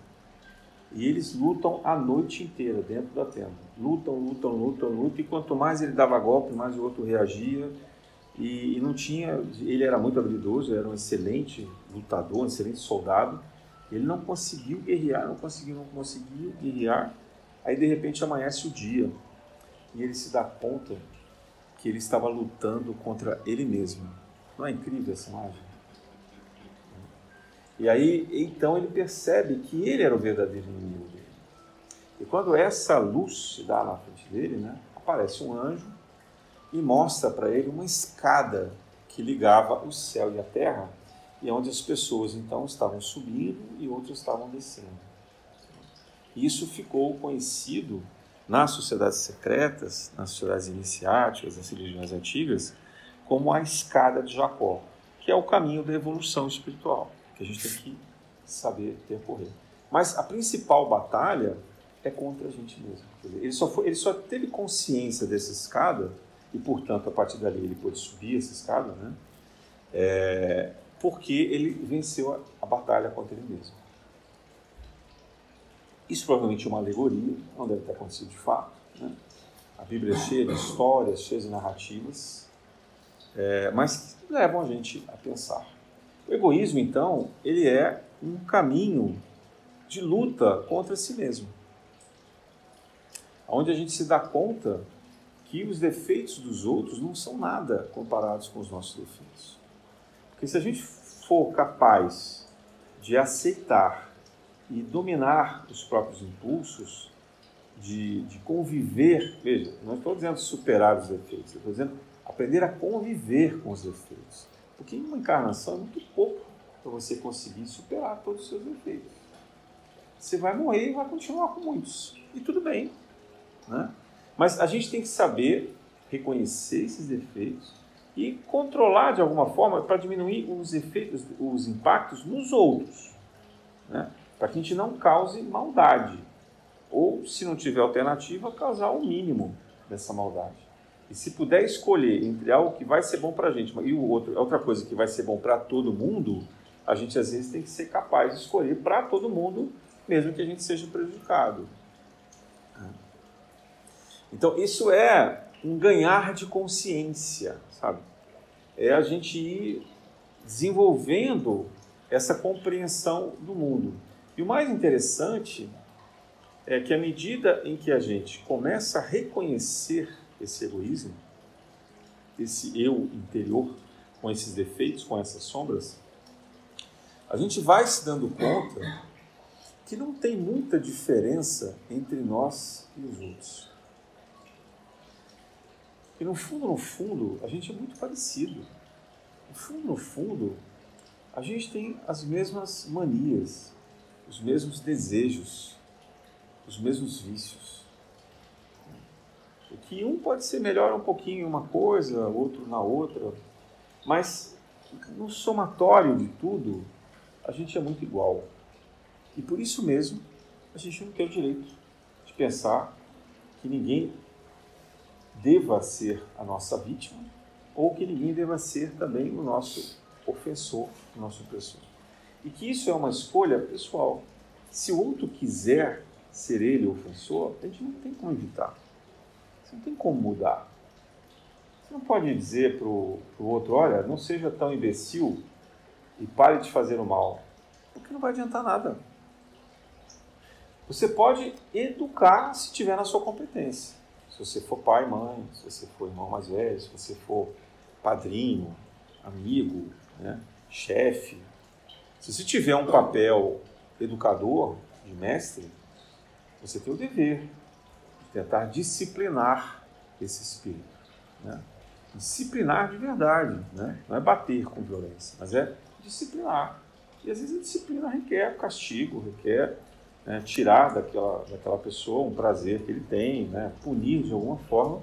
E eles lutam a noite inteira dentro da tenda. Lutam, lutam, lutam, lutam. E quanto mais ele dava golpe, mais o outro reagia. E, e não tinha. Ele era muito habilidoso, era um excelente lutador, um excelente soldado. Ele não conseguiu guerrear, não conseguiu, não conseguiu guerrear. Aí de repente amanhece o dia e ele se dá conta que ele estava lutando contra ele mesmo. Não é incrível essa imagem? E aí, então ele percebe que ele era o verdadeiro inimigo dele. E quando essa luz se dá na frente dele, né, aparece um anjo e mostra para ele uma escada que ligava o céu e a terra, e onde as pessoas então estavam subindo e outras estavam descendo. Isso ficou conhecido nas sociedades secretas, nas sociedades iniciáticas, nas religiões antigas, como a escada de Jacó, que é o caminho da evolução espiritual, que a gente tem que saber percorrer. Mas a principal batalha é contra a gente mesmo. ele, só foi, ele só teve consciência dessa escada, e portanto, a partir dali ele pôde subir essa escada, né? É, porque ele venceu a, a batalha contra ele mesmo. Isso provavelmente é uma alegoria, não deve ter acontecido de fato. Né? A Bíblia é cheia de histórias, cheia de narrativas, é, mas que levam a gente a pensar. O egoísmo, então, ele é um caminho de luta contra si mesmo, onde a gente se dá conta que os defeitos dos outros não são nada comparados com os nossos defeitos. Porque se a gente for capaz de aceitar e dominar os próprios impulsos, de, de conviver. Veja, não estou dizendo superar os defeitos, estou dizendo aprender a conviver com os defeitos. Porque em uma encarnação é muito pouco para você conseguir superar todos os seus defeitos. Você vai morrer e vai continuar com muitos. E tudo bem. Né? Mas a gente tem que saber reconhecer esses defeitos e controlar de alguma forma para diminuir os efeitos, os impactos nos outros. Né? Para que a gente não cause maldade. Ou, se não tiver alternativa, causar o mínimo dessa maldade. E se puder escolher entre algo que vai ser bom para a gente e o outro, outra coisa que vai ser bom para todo mundo, a gente às vezes tem que ser capaz de escolher para todo mundo, mesmo que a gente seja prejudicado. Então, isso é um ganhar de consciência, sabe? É a gente ir desenvolvendo essa compreensão do mundo. E o mais interessante é que à medida em que a gente começa a reconhecer esse egoísmo, esse eu interior, com esses defeitos, com essas sombras, a gente vai se dando conta que não tem muita diferença entre nós e os outros. E no fundo, no fundo, a gente é muito parecido. No fundo, no fundo, a gente tem as mesmas manias, os mesmos desejos, os mesmos vícios. O que um pode ser melhor um pouquinho em uma coisa, outro na outra, mas no somatório de tudo, a gente é muito igual. E por isso mesmo, a gente não tem o direito de pensar que ninguém deva ser a nossa vítima ou que ninguém deva ser também o nosso ofensor, o nosso opressor. E que isso é uma escolha pessoal. Se o outro quiser ser ele o ofensor, a gente não tem como evitar. Você não tem como mudar. Você não pode dizer para o outro: olha, não seja tão imbecil e pare de fazer o mal. Porque não vai adiantar nada. Você pode educar se tiver na sua competência. Se você for pai, mãe, se você for irmão mais velho, se você for padrinho, amigo, né, chefe, se você tiver um papel educador, de mestre, você tem o dever de tentar disciplinar esse espírito. Né? Disciplinar de verdade, né? não é bater com violência, mas é disciplinar. E às vezes a disciplina requer castigo, requer né, tirar daquela, daquela pessoa um prazer que ele tem, né, punir de alguma forma,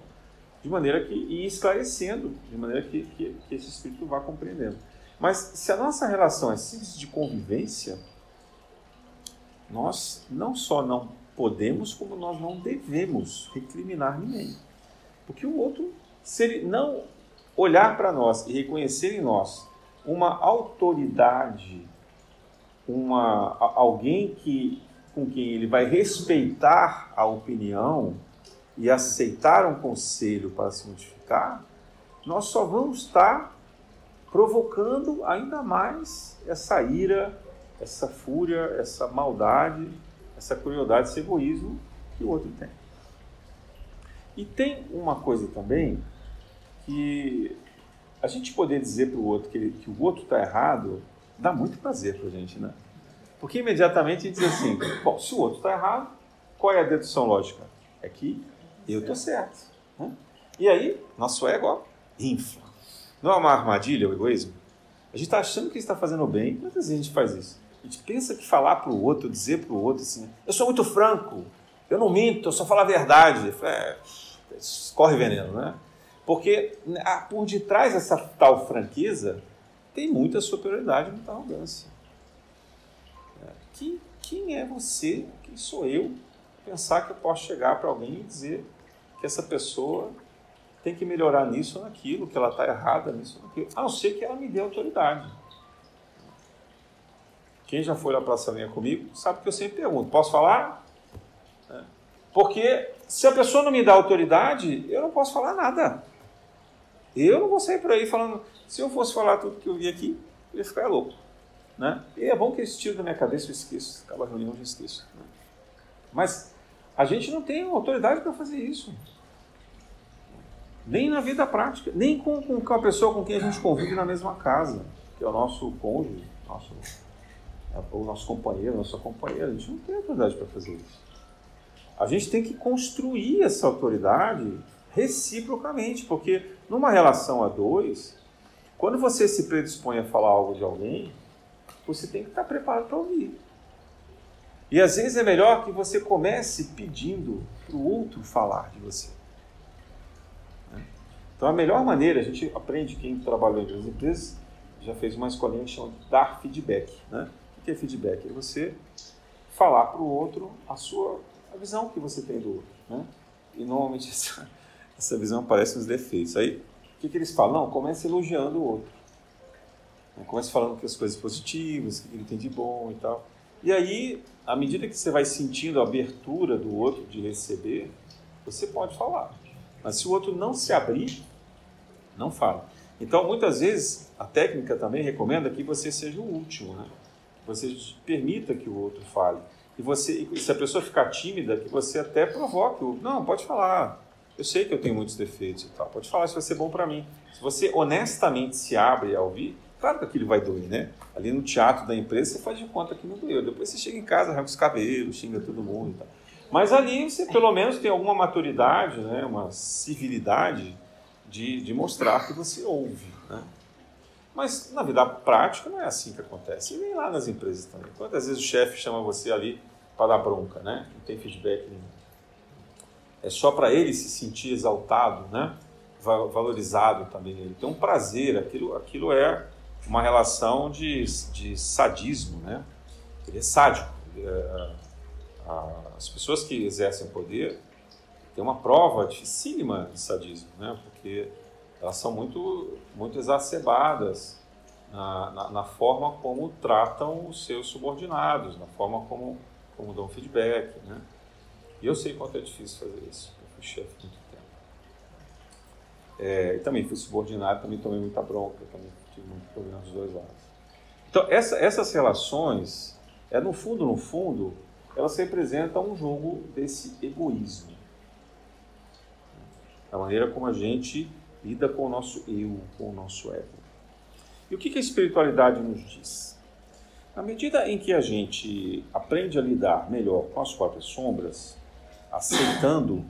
de maneira que, e esclarecendo, de maneira que, que, que esse espírito vá compreendendo. Mas se a nossa relação é simples de convivência, nós não só não podemos, como nós não devemos recriminar ninguém. Porque o outro, se ele não olhar para nós e reconhecer em nós uma autoridade, uma, alguém que, com quem ele vai respeitar a opinião e aceitar um conselho para se modificar, nós só vamos estar provocando ainda mais essa ira, essa fúria, essa maldade, essa crueldade, esse egoísmo que o outro tem. E tem uma coisa também que a gente poder dizer para o outro que, que o outro está errado dá muito prazer para a gente, né? Porque imediatamente a gente diz assim: bom, se o outro está errado, qual é a dedução lógica? É que eu estou certo. Né? E aí, nosso ego ó, infla. Não é uma armadilha o egoísmo? A gente está achando que está fazendo bem. Quantas vezes a gente faz isso? A gente pensa que falar para o outro, dizer para o outro assim, eu sou muito franco, Eu não minto, eu só falo a verdade. É, corre veneno, né? Porque ah, por detrás dessa tal franqueza tem muita superioridade, muita arrogância. É, quem, quem é você, quem sou eu, pensar que eu posso chegar para alguém e dizer que essa pessoa tem que melhorar nisso ou naquilo, que ela está errada nisso ou naquilo, a não ser que ela me dê autoridade. Quem já foi na Praça Lenha comigo sabe que eu sempre pergunto: posso falar? É. Porque se a pessoa não me dá autoridade, eu não posso falar nada. Eu não vou sair por aí falando. Se eu fosse falar tudo que eu vi aqui, eu ia ficar louco. Né? E é bom que esse tiro da minha cabeça eu esqueço. Acaba a reunião, eu esqueço. Né? Mas a gente não tem autoridade para fazer isso. Nem na vida prática, nem com, com a pessoa com quem a gente convive na mesma casa, que é o nosso cônjuge, nosso, é o nosso companheiro, nossa companheira. A gente não tem autoridade para fazer isso. A gente tem que construir essa autoridade reciprocamente, porque numa relação a dois, quando você se predispõe a falar algo de alguém, você tem que estar preparado para ouvir. E às vezes é melhor que você comece pedindo para o outro falar de você. Né? Então a melhor maneira, a gente aprende quem trabalhou em grandes empresas, já fez uma escolinha que chama dar feedback. Né? O que é feedback? É você falar para o outro a sua a visão que você tem do outro. Né? E normalmente [laughs] essa, essa visão aparece nos defeitos. Aí o que, que eles falam? Não, comece elogiando o outro. Comece falando que as coisas positivas, que ele tem de bom e tal. E aí, à medida que você vai sentindo a abertura do outro de receber, você pode falar. Mas se o outro não se abrir, não fala. Então, muitas vezes, a técnica também recomenda que você seja o último, né? que você permita que o outro fale. E você, se a pessoa ficar tímida, que você até provoque o. Não, pode falar. Eu sei que eu tenho muitos defeitos e tal. Pode falar, isso vai ser bom para mim. Se você honestamente se abre a ouvir, Claro que aquilo vai doer, né? Ali no teatro da empresa você faz de conta que não doeu. Depois você chega em casa, arranca os cabelos, xinga todo mundo e tal. Mas ali você pelo menos tem alguma maturidade, né? uma civilidade de, de mostrar que você ouve. Né? Mas na vida prática não é assim que acontece. E nem lá nas empresas também. Quantas vezes o chefe chama você ali para dar bronca, né? Não tem feedback nenhum. É só para ele se sentir exaltado, né? Valorizado também. Ele tem um prazer. Aquilo, aquilo é uma relação de, de sadismo, né? Ele é sádico. Ele é, as pessoas que exercem poder têm uma prova dificílima de sadismo, né? Porque elas são muito, muito exacerbadas na, na, na, forma como tratam os seus subordinados, na forma como, como dão feedback, né? E eu sei quanto é difícil fazer isso. Eu fui chefe muito tempo. É, e também fui subordinado, também tomei muita bronca, também tive muito problema dos dois lados. Então, essa, essas relações, é no fundo, no fundo, elas representam um jogo desse egoísmo. Da maneira como a gente lida com o nosso eu, com o nosso ego. E o que a espiritualidade nos diz? Na medida em que a gente aprende a lidar melhor com as próprias sombras, aceitando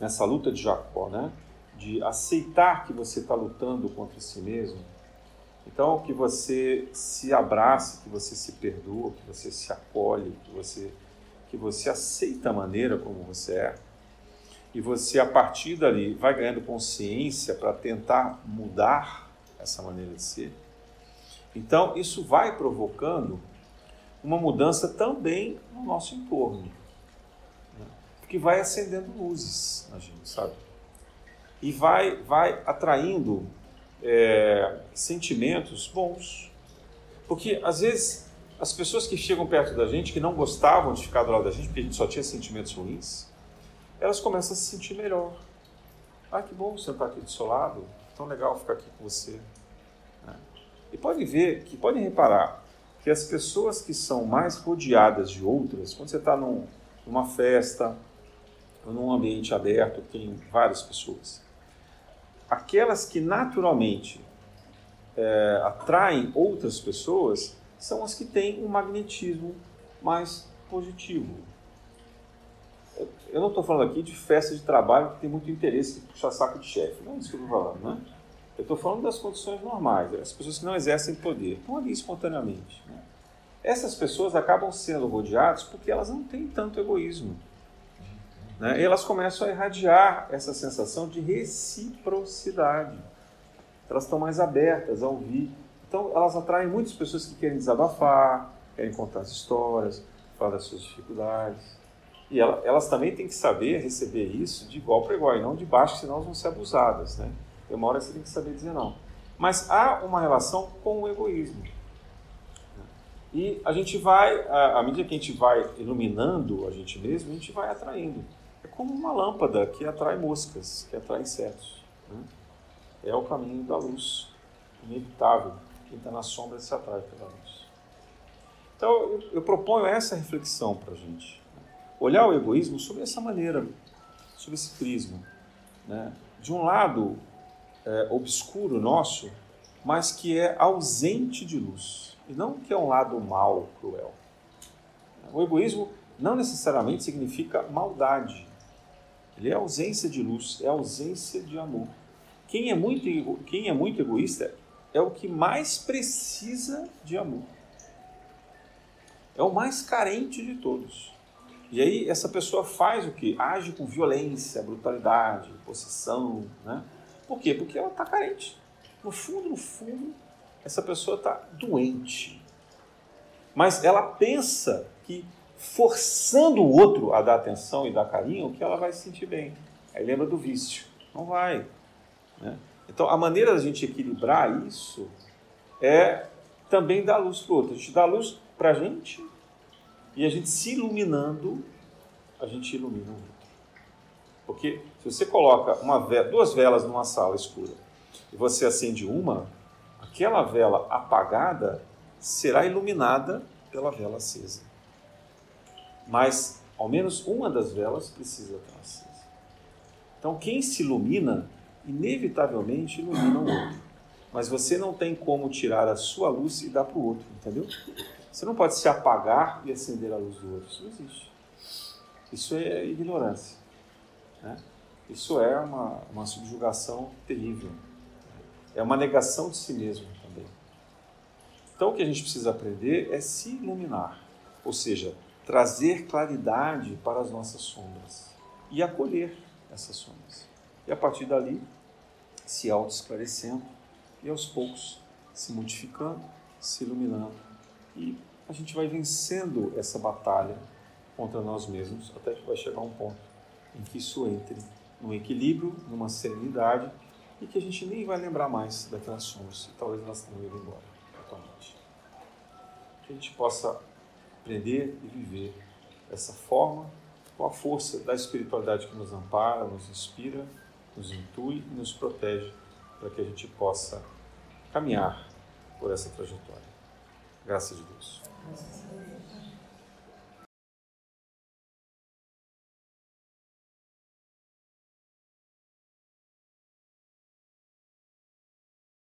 nessa luta de Jacó, né? de aceitar que você está lutando contra si mesmo, então, que você se abrace, que você se perdoa, que você se acolhe, que você, que você aceita a maneira como você é. E você, a partir dali, vai ganhando consciência para tentar mudar essa maneira de ser. Então, isso vai provocando uma mudança também no nosso entorno. Né? Que vai acendendo luzes na gente, sabe? E vai, vai atraindo é, sentimentos bons. Porque às vezes as pessoas que chegam perto da gente, que não gostavam de ficar do lado da gente, porque a gente só tinha sentimentos ruins, elas começam a se sentir melhor. Ah, que bom sentar aqui do seu lado, tão legal ficar aqui com você. Né? E podem ver, que podem reparar, que as pessoas que são mais rodeadas de outras, quando você está num, numa festa, ou num ambiente aberto, tem várias pessoas, aquelas que naturalmente é, atraem outras pessoas são as que têm um magnetismo mais positivo. Eu não estou falando aqui de festa de trabalho que tem muito interesse em puxar saco de chefe, não é isso que eu estou falando, né? Eu estou falando das condições normais, as pessoas que não exercem poder, estão ali espontaneamente. Né? Essas pessoas acabam sendo rodeadas porque elas não têm tanto egoísmo. Né? E elas começam a irradiar essa sensação de reciprocidade. Elas estão mais abertas a ouvir. Então, elas atraem muitas pessoas que querem desabafar, querem contar as histórias, falar das suas dificuldades. E elas também têm que saber receber isso de igual para igual, e não de baixo, senão elas vão ser abusadas. Né? Tem uma hora você tem que saber dizer não. Mas há uma relação com o egoísmo. E a gente vai, à medida que a gente vai iluminando a gente mesmo, a gente vai atraindo. É como uma lâmpada que atrai moscas, que atrai insetos. Né? É o caminho da luz, inevitável. Quem está na sombra se atrai pela luz. Então, eu proponho essa reflexão para a gente. Olhar o egoísmo sobre essa maneira, sobre esse prisma. Né? De um lado é, obscuro nosso, mas que é ausente de luz. E não que é um lado mal, cruel. O egoísmo não necessariamente significa maldade. Ele é ausência de luz, é ausência de amor. Quem é muito, quem é muito egoísta é o que mais precisa de amor. É o mais carente de todos. E aí essa pessoa faz o que? Age com violência, brutalidade, possessão, né? Por quê? Porque ela está carente. No fundo, no fundo, essa pessoa está doente. Mas ela pensa que forçando o outro a dar atenção e dar carinho, que ela vai se sentir bem. Aí lembra do vício. Não vai. Né? Então, a maneira da gente equilibrar isso é também dar luz para o outro. A gente dá luz para a gente e a gente se iluminando, a gente ilumina o outro. Porque se você coloca uma vela, duas velas numa sala escura e você acende uma, aquela vela apagada será iluminada pela vela acesa. Mas ao menos uma das velas precisa estar acesa. Então quem se ilumina, inevitavelmente ilumina o outro. Mas você não tem como tirar a sua luz e dar para o outro, entendeu? Você não pode se apagar e acender a luz do outro. Isso não existe. Isso é ignorância. Né? Isso é uma, uma subjugação terrível. É uma negação de si mesmo também. Então, o que a gente precisa aprender é se iluminar, ou seja, trazer claridade para as nossas sombras e acolher essas sombras. E a partir dali, se auto-esclarecendo e aos poucos se modificando, se iluminando e a gente vai vencendo essa batalha contra nós mesmos até que vai chegar um ponto em que isso entre num equilíbrio, numa serenidade e que a gente nem vai lembrar mais daquelas sombras e talvez elas tenham ido embora atualmente. Que a gente possa aprender e viver dessa forma com a força da espiritualidade que nos ampara, nos inspira, nos intui e nos protege para que a gente possa caminhar por essa trajetória. Graças a Deus.